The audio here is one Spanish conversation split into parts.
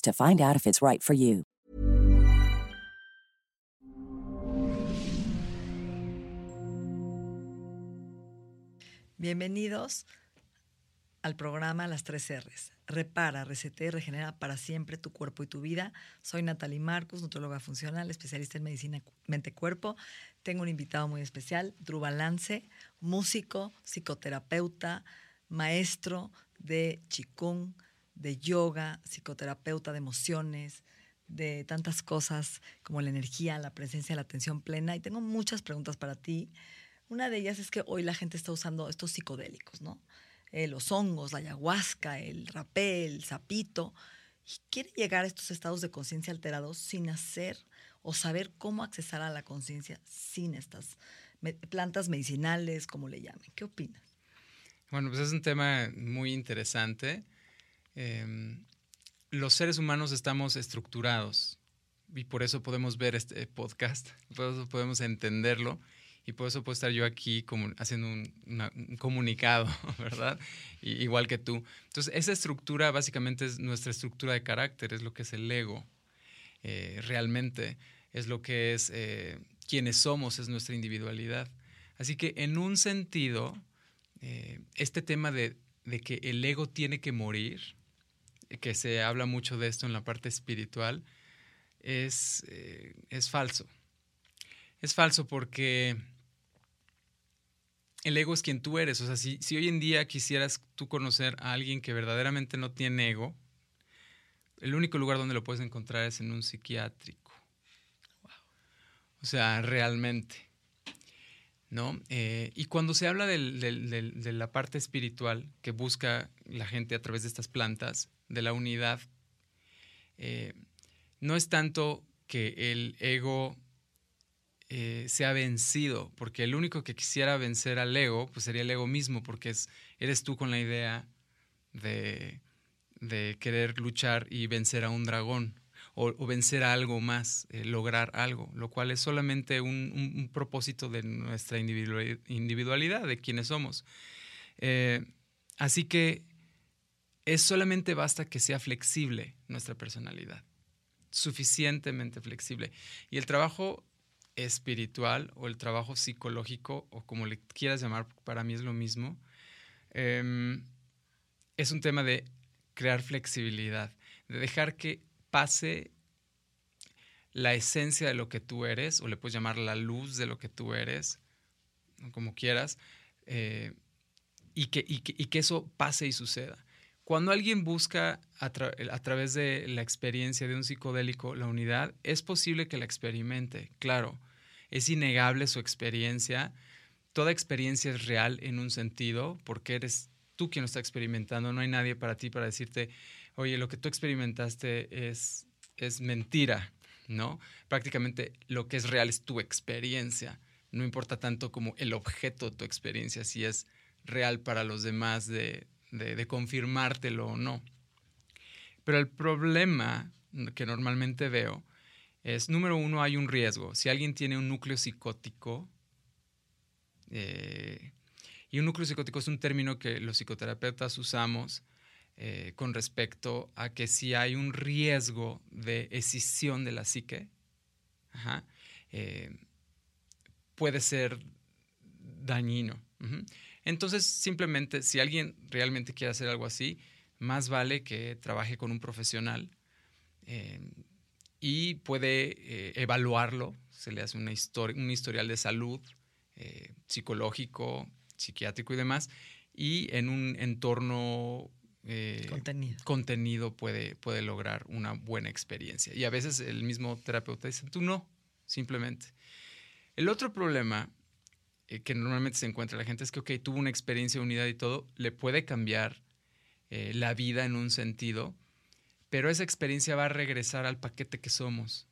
to find out if it's right for you. Bienvenidos al programa Las tres R's. Repara, resete y regenera para siempre tu cuerpo y tu vida. Soy Natalie Marcus, nutróloga funcional, especialista en medicina mente-cuerpo. Tengo un invitado muy especial, Drew Balance, músico, psicoterapeuta, maestro de Qigong, de yoga, psicoterapeuta de emociones, de tantas cosas como la energía, la presencia, la atención plena. Y tengo muchas preguntas para ti. Una de ellas es que hoy la gente está usando estos psicodélicos, ¿no? Eh, los hongos, la ayahuasca, el rapé, el sapito. Y quiere llegar a estos estados de conciencia alterados sin hacer o saber cómo accesar a la conciencia sin estas plantas medicinales, como le llamen. ¿Qué opinas? Bueno, pues es un tema muy interesante. Em, los seres humanos estamos estructurados y por eso podemos ver este podcast, por eso podemos entenderlo y por eso puedo estar yo aquí como haciendo un, comunicado, ¿verdad? igual que tú. Entonces, esa estructura básicamente es nuestra estructura de carácter, es lo que es el ego, eh, realmente, es lo que es eh, quienes somos, es nuestra individualidad. Así que en un sentido, eh, este tema de, de que el ego tiene que morir, que se habla mucho de esto en la parte espiritual, es, eh, es falso. Es falso porque el ego es quien tú eres. O sea, si, si, hoy en día quisieras tú conocer a alguien que verdaderamente no tiene ego, el único lugar donde lo puedes encontrar es en un psiquiátrico. O sea, realmente. ¿No? Eh, y cuando se habla de la parte espiritual que busca la gente a través de estas plantas, de la unidad, eh, no es tanto que el ego eh, sea vencido, porque el único que quisiera vencer al ego, pues sería el ego mismo, porque es, eres tú con la idea de, querer luchar y vencer a un dragón o, vencer a algo más, eh, lograr algo, lo cual es solamente un, propósito de nuestra individualidad, de quienes somos. así que es solamente basta que sea flexible nuestra personalidad, suficientemente flexible. Y el trabajo espiritual o el trabajo psicológico, o como le quieras llamar, para mí es lo mismo, em, es un tema de crear flexibilidad, de dejar que pase la esencia de lo que tú eres, o le puedes llamar la luz de lo que tú eres, como quieras, eh, y, que, y que eso pase y suceda. Cuando alguien busca a, través de la experiencia de un psicodélico la unidad, es posible que la experimente, claro. Es innegable su experiencia. Toda experiencia es real en un sentido, porque eres tú quien lo está experimentando. No hay nadie para ti para decirte, oye, lo que tú experimentaste es, es mentira, ¿no? Prácticamente lo que es real es tu experiencia. No importa tanto como el objeto de tu experiencia, si es real para los demás de, de, confirmártelo o no. Pero el problema que normalmente veo es, número uno, hay un riesgo. Si alguien tiene un núcleo psicótico, eh, y un núcleo psicótico es un término que los psicoterapeutas usamos eh, con respecto a que si hay un riesgo de escisión de la psique, eh, puede ser dañino. Entonces, simplemente, si alguien realmente quiere hacer algo así, más vale que trabaje con un profesional. Eh, y puede eh, evaluarlo, se le hace una un historial de salud eh, psicológico, psiquiátrico y demás, y en un entorno eh, contenido, contenido puede, puede lograr una buena experiencia. Y a veces el mismo terapeuta dice, tú no, simplemente. El otro problema que normalmente se encuentra la gente es que, ok, tuvo una experiencia de unidad y todo, le puede cambiar la vida en un sentido, pero esa experiencia va a regresar al paquete que somos.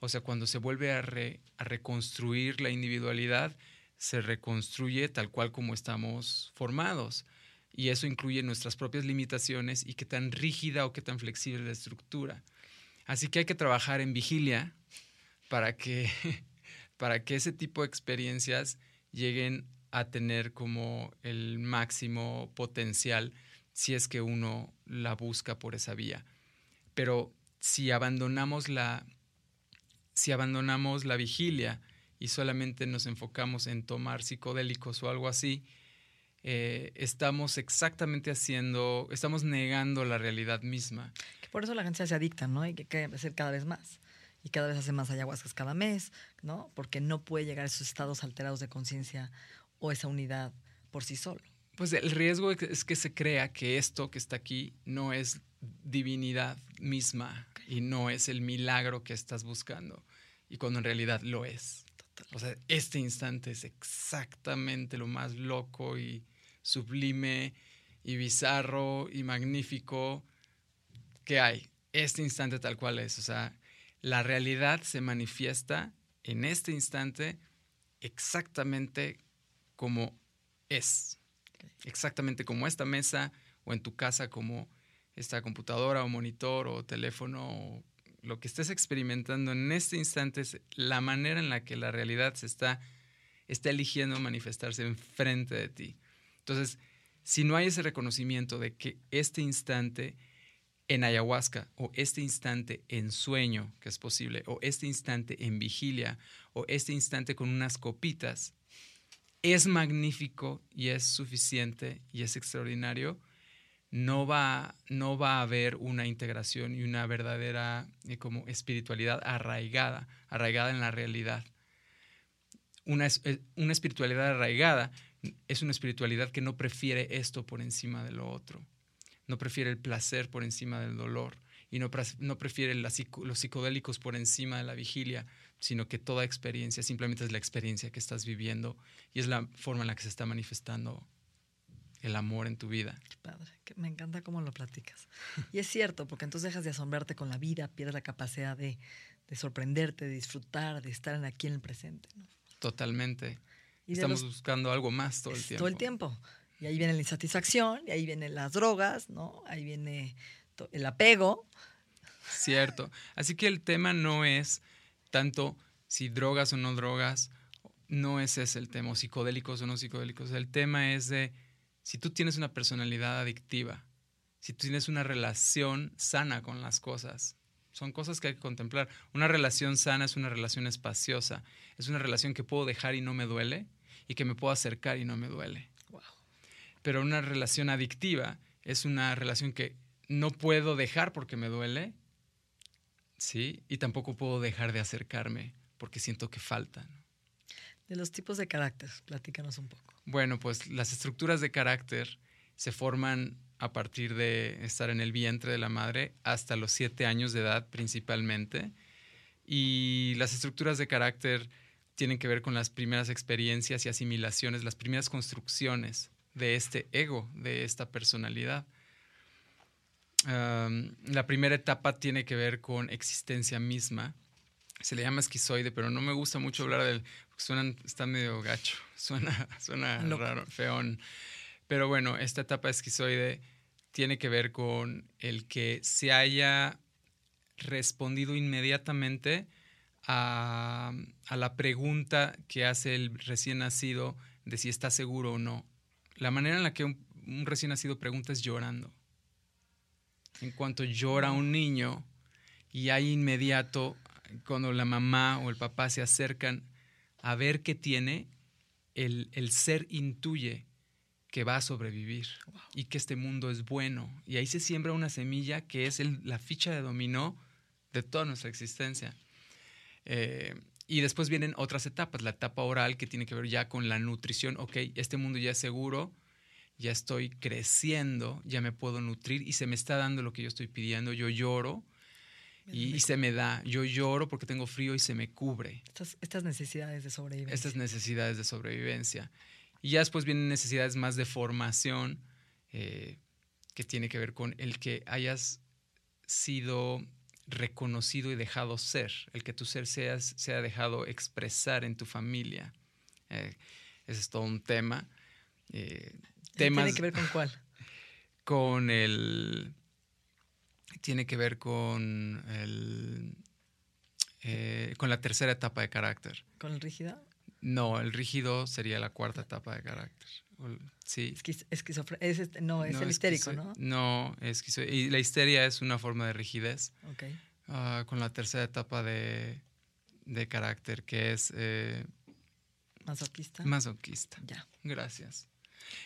O sea, cuando se vuelve a, reconstruir la individualidad, se reconstruye tal cual como estamos formados. Y eso incluye nuestras propias limitaciones y qué tan rígida o qué tan flexible la estructura. Así que hay que trabajar en vigilia para que, para que ese tipo de experiencias lleguen a tener como el máximo potencial si es que uno la busca por esa vía. Pero si abandonamos la, si abandonamos la vigilia y solamente nos enfocamos en tomar psicodélicos o algo así, eh, estamos exactamente haciendo, estamos negando la realidad misma. Que por eso la gente se adicta, ¿no? Y que hay que hacer cada vez más. Y cada vez hace más ayahuascas cada mes, ¿no? Porque no puede llegar a esos estados alterados de conciencia o esa unidad por sí solo. Pues el riesgo es que se crea que esto que está aquí no es divinidad misma y no es el milagro que estás buscando. Y cuando en realidad lo es. O sea, este instante es exactamente lo más loco y sublime y bizarro y magnífico que hay. Este instante tal cual es. O sea, la realidad se manifiesta en este instante exactamente como es. Exactamente como esta mesa o en tu casa como esta computadora o monitor o teléfono lo que estés experimentando en este instante es la manera en la que la realidad se está, está eligiendo manifestarse enfrente de ti. Entonces, si no hay ese reconocimiento de que este instante en ayahuasca o este instante en sueño, que es posible, o este instante en vigilia, o este instante con unas copitas, es magnífico y es suficiente y es extraordinario, no va, no va a haber una integración y una verdadera eh, como espiritualidad arraigada, arraigada en la realidad. Una, eh, una espiritualidad arraigada es una espiritualidad que no prefiere esto por encima de lo otro, no prefiere el placer por encima del dolor y no, no prefiere los psicodélicos por encima de la vigilia, sino que toda experiencia simplemente es la experiencia que estás viviendo y es la forma en la que se está manifestando el amor en tu vida. padre, que me encanta cómo lo platicas. Y es cierto, porque entonces dejas de asombrarte con la vida, pierdes la capacidad de, sorprenderte, de disfrutar, de estar aquí en el presente. Totalmente. Estamos buscando algo más todo el tiempo. Todo el tiempo. Y ahí viene la insatisfacción, y ahí vienen las drogas, ¿no? Ahí viene el apego. Cierto. Así que el tema no es tanto si drogas o no drogas, no es ese el tema, o psicodélicos o no psicodélicos. El tema es de si tú tienes una personalidad adictiva, si tú tienes una relación sana con las cosas, son cosas que hay que contemplar. Una relación sana es una relación espaciosa, es una relación que puedo dejar y no me duele y que me puedo acercar y no me duele. Pero una relación adictiva es una relación que no puedo dejar porque me duele, ¿sí? Y tampoco puedo dejar de acercarme porque siento que faltan. De los tipos de carácter, platícanos un poco. Bueno, pues las estructuras de carácter se forman a partir de estar en el vientre de la madre hasta los siete años de edad principalmente. Y las estructuras de carácter tienen que ver con las primeras experiencias y asimilaciones, las primeras construcciones de este ego, de esta personalidad. la primera etapa tiene que ver con existencia misma. Se le llama esquizoide, pero no me gusta mucho hablar del, suenan, está medio gacho, suena, suena raro, feón. Pero bueno, esta etapa esquizoide tiene que ver con el que se haya respondido inmediatamente a, la pregunta que hace el recién nacido de si está seguro o no. La manera en la que un, un recién nacido pregunta es llorando. En cuanto llora un niño y hay inmediato, cuando la mamá o el papá se acercan a ver qué tiene, el, ser intuye que va a sobrevivir y que este mundo es bueno. Y ahí se siembra una semilla que es la ficha de dominó de toda nuestra existencia. Eh, y después vienen otras etapas, la etapa oral que tiene que ver ya con la nutrición, ok, este mundo ya es seguro, ya estoy creciendo, ya me puedo nutrir y se me está dando lo que yo estoy pidiendo, yo lloro y, se me da, yo lloro porque tengo frío y se me cubre. Estas, estas necesidades de sobrevivencia. Estas necesidades de sobrevivencia. Y ya después vienen necesidades más de formación, eh, que tiene que ver con el que hayas sido reconocido y dejado ser, el que tu ser seas, sea dejado expresar en tu familia. Eh, ese es todo un tema. Eh, ¿Tiene que ver con cuál? Con el... Tiene que ver con el... Eh, con la tercera etapa de carácter. ¿Con el rígido? No, el rígido sería la cuarta etapa de carácter. Sí. es, este, no, es el histérico, ¿no? No, y la histeria es una forma de rigidez. Ok. Ah, con la tercera etapa de, de carácter, que es... Eh, masoquista. Masoquista. Ya. Gracias.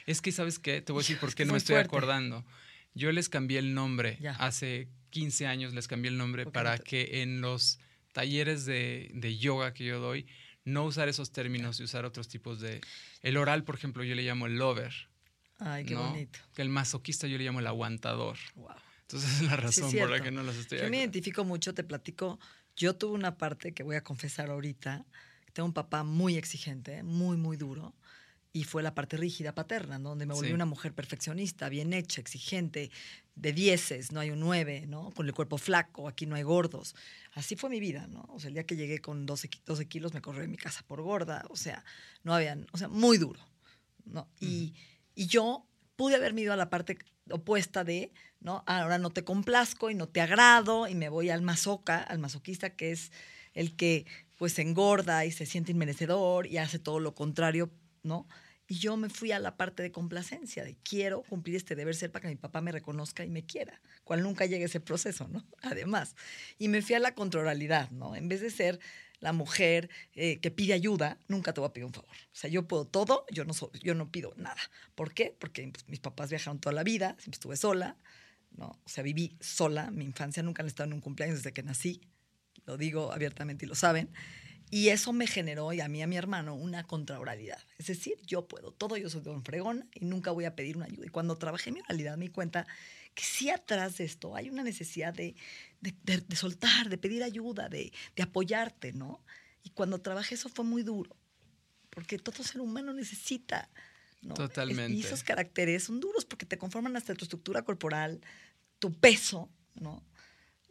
Es que, ¿sabes qué? Te voy a decir por qué no me estoy acordando. Yo les cambié el nombre. Hace 15 años les cambié el nombre para que en los talleres de, de yoga que yo doy no usar esos términos y usar otros tipos de... El oral, por ejemplo, yo le llamo el lover. Ay, qué bonito. Que el masoquista yo le llamo el aguantador. Wow. Entonces es la razón por la que no los estoy Yo me identifico mucho, te platico. Yo tuve una parte que voy a confesar ahorita. Tengo un papá muy exigente, muy, muy duro. Y fue la parte rígida paterna, donde me volví una mujer perfeccionista, bien hecha, exigente, de dieces, no hay un nueve, ¿no? Con el cuerpo flaco, aquí no hay gordos. Así fue mi vida, ¿no? O sea, el día que llegué con 12, 12 kilos me corrió de mi casa por gorda, o sea, no habían, o sea, muy duro, ¿no? Y, y yo pude haberme ido a la parte opuesta de, ¿no? Ahora no te complazco y no te agrado y me voy al masoca, al masoquista, que es el que pues engorda y se siente inmerecedor y hace todo lo contrario, ¿no? Y yo me fui a la parte de complacencia, de quiero cumplir este deber ser para que mi papá me reconozca y me quiera, cual nunca llegue ese proceso, ¿no? Además. Y me fui a la controlabilidad, ¿no? En vez de ser la mujer eh, que pide ayuda, nunca te voy a pedir un favor. O sea, yo puedo todo, yo no, yo no pido nada. ¿Por qué? Porque pues, mis papás viajaron toda la vida, siempre estuve sola, ¿no? O sea, viví sola, mi infancia nunca han estado en un cumpleaños desde que nací, lo digo abiertamente y lo saben. Y eso me generó, y a mí y a mi hermano, una contraoralidad. Es decir, yo puedo todo, yo soy don fregón y nunca voy a pedir una ayuda. Y cuando trabajé mi oralidad me di cuenta que sí atrás de esto hay una necesidad de, de, soltar, de pedir ayuda, de, de apoyarte, ¿no? Y cuando trabajé eso fue muy duro, porque todo ser humano necesita ¿no? Totalmente. Y esos caracteres son duros porque te conforman hasta tu estructura corporal, tu peso, ¿no?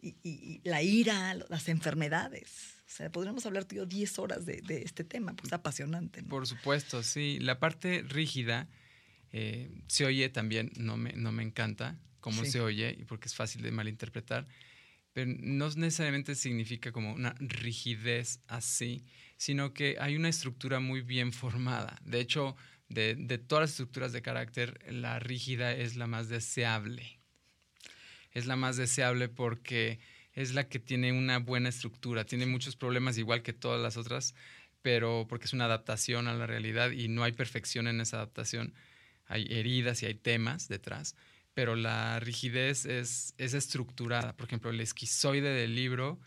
Y, y, la ira, las enfermedades. O sea, podríamos hablar tú y yo 10 horas de, este tema, pues es apasionante. Por supuesto, sí. La parte rígida eh, se oye también, no me, no me encanta cómo se oye, porque es fácil de malinterpretar, pero no necesariamente significa como una rigidez así, sino que hay una estructura muy bien formada. De hecho, de, de todas las estructuras de carácter, la rígida es la más deseable. Es la más deseable porque es la que tiene una buena estructura. Tiene muchos problemas igual que todas las otras, pero porque es una adaptación a la realidad y no hay perfección en esa adaptación. Hay heridas y hay temas detrás, pero la rigidez es, es estructurada. Por ejemplo, el esquizoide del libro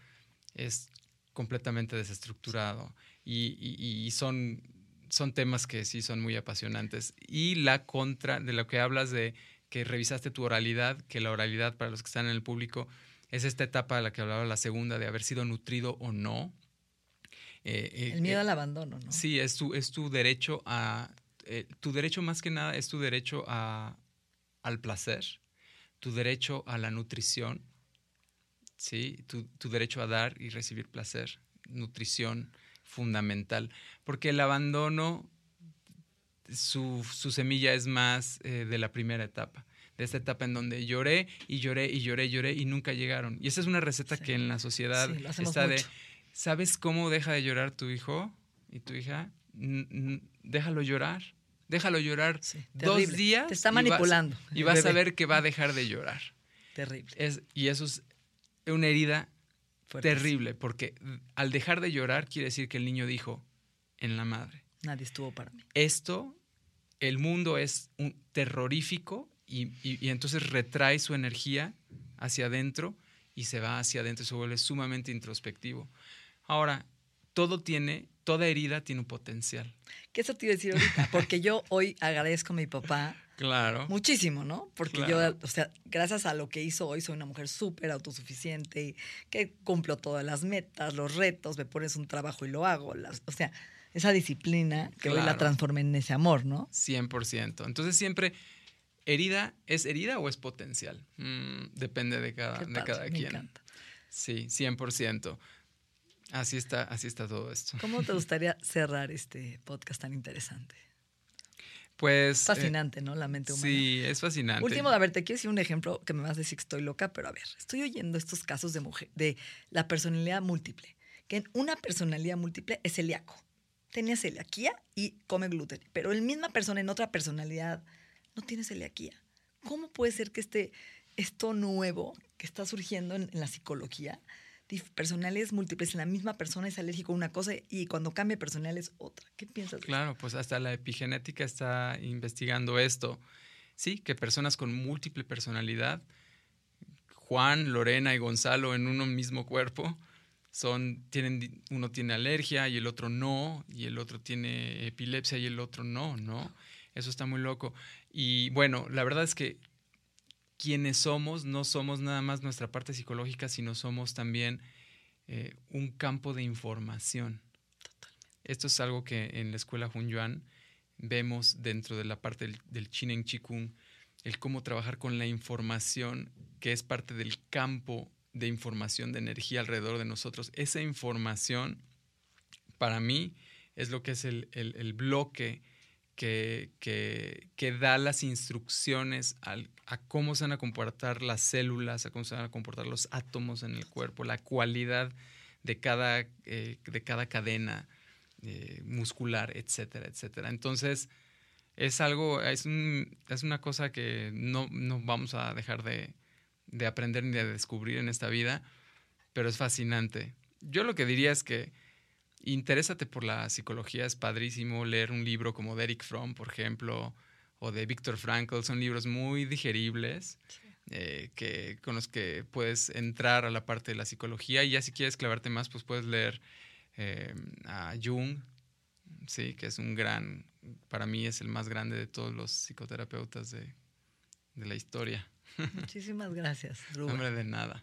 es completamente desestructurado y, son, son temas que sí son muy apasionantes. Y la contra de lo que hablas de que revisaste tu oralidad, que la oralidad para los que están en el público es esta etapa de la que hablaba la segunda, de haber sido nutrido o no. Eh, eh, el miedo eh, al abandono, ¿no? Sí, es tu, es tu derecho a... tu derecho más que nada es tu derecho a, al placer, tu derecho a la nutrición, ¿sí? Tu, tu, derecho a dar y recibir placer, nutrición fundamental, porque el abandono, su, su semilla es más de la primera etapa de esta etapa en donde lloré y lloré y lloré y lloré y nunca llegaron. Y esa es una receta que en la sociedad está de, ¿sabes cómo deja de llorar tu hijo y tu hija? déjalo llorar. Déjalo llorar dos días. Te está manipulando. Y vas, a ver que va a dejar de llorar. Terrible. Es, y eso es una herida terrible, porque al dejar de llorar quiere decir que el niño dijo en la madre. Nadie estuvo para mí. Esto, el mundo es terrorífico y, entonces retrae su energía hacia adentro y se va hacia adentro y se vuelve sumamente introspectivo. Ahora, todo tiene, toda herida tiene un potencial. ¿Qué eso te iba a decir ahorita? Porque yo hoy agradezco a mi papá Claro. muchísimo, ¿no? Porque Claro. yo, o sea, gracias a lo que hizo hoy, soy una mujer súper autosuficiente, que cumplo todas las metas, los retos, me pones un trabajo y lo hago. las- o sea, esa disciplina que hoy la Claro. transformé en ese amor, ¿no? 100%. Entonces siempre, ¿herida es herida o es potencial? Mm, depende de cada, de cada me quien. encanta. Sí, 100%. Así está, así está todo esto. ¿Cómo te gustaría cerrar este podcast tan interesante? Pues... eh, Fascinante, ¿no? La mente humana. sí, es fascinante. Último, a ver, te quiero decir un ejemplo que me vas a decir que estoy loca, pero a ver, estoy oyendo estos casos de mujer, de la personalidad múltiple, que en una personalidad múltiple es celíaco. Tenía celiaquía y come gluten, pero el misma persona en otra personalidad no tiene celiaquía. ¿Cómo puede ser que este, esto nuevo que está surgiendo en, la psicología, personalidades múltiples en la misma persona es alérgico a una cosa y cuando cambia personal es otra? ¿Qué piensas? Claro, pues hasta la epigenética está investigando esto. Sí, que personas con múltiple personalidad, Juan, Lorena y Gonzalo en uno mismo cuerpo, son, tienen, uno tiene alergia y el otro no, y el otro tiene epilepsia y el otro no, ¿no? Eso está muy loco. Y bueno, la verdad es que quienes somos no somos nada más nuestra parte psicológica, sino somos también eh, un campo de información. Esto es algo que en la escuela Hunyuan vemos dentro de la parte del, del Chinen Chikung, el cómo trabajar con la información que es parte del campo de información de energía alrededor de nosotros. Esa información, para mí, es lo que es el, el- bloque que, que- que da las instrucciones al- a cómo se van a comportar las células, a cómo se van a comportar los átomos en el cuerpo, la cualidad de cada, eh, de cada cadena eh, muscular, etcétera, etcétera. Entonces, es algo, es, un- es una cosa que no, no vamos a dejar de, de aprender ni de descubrir en esta vida, pero es fascinante. Yo lo que diría es que interésate por la psicología, es padrísimo leer un libro como de Eric Fromm, por ejemplo, o de Viktor Frankl, son libros muy digeribles. eh, que, con los que puedes entrar a la parte de la psicología y ya si quieres clavarte más, pues puedes leer eh, a Jung, sí, que es un gran, para mí es el más grande de todos los psicoterapeutas de, de la historia. Muchísimas gracias, Rubén. Hombre de nada.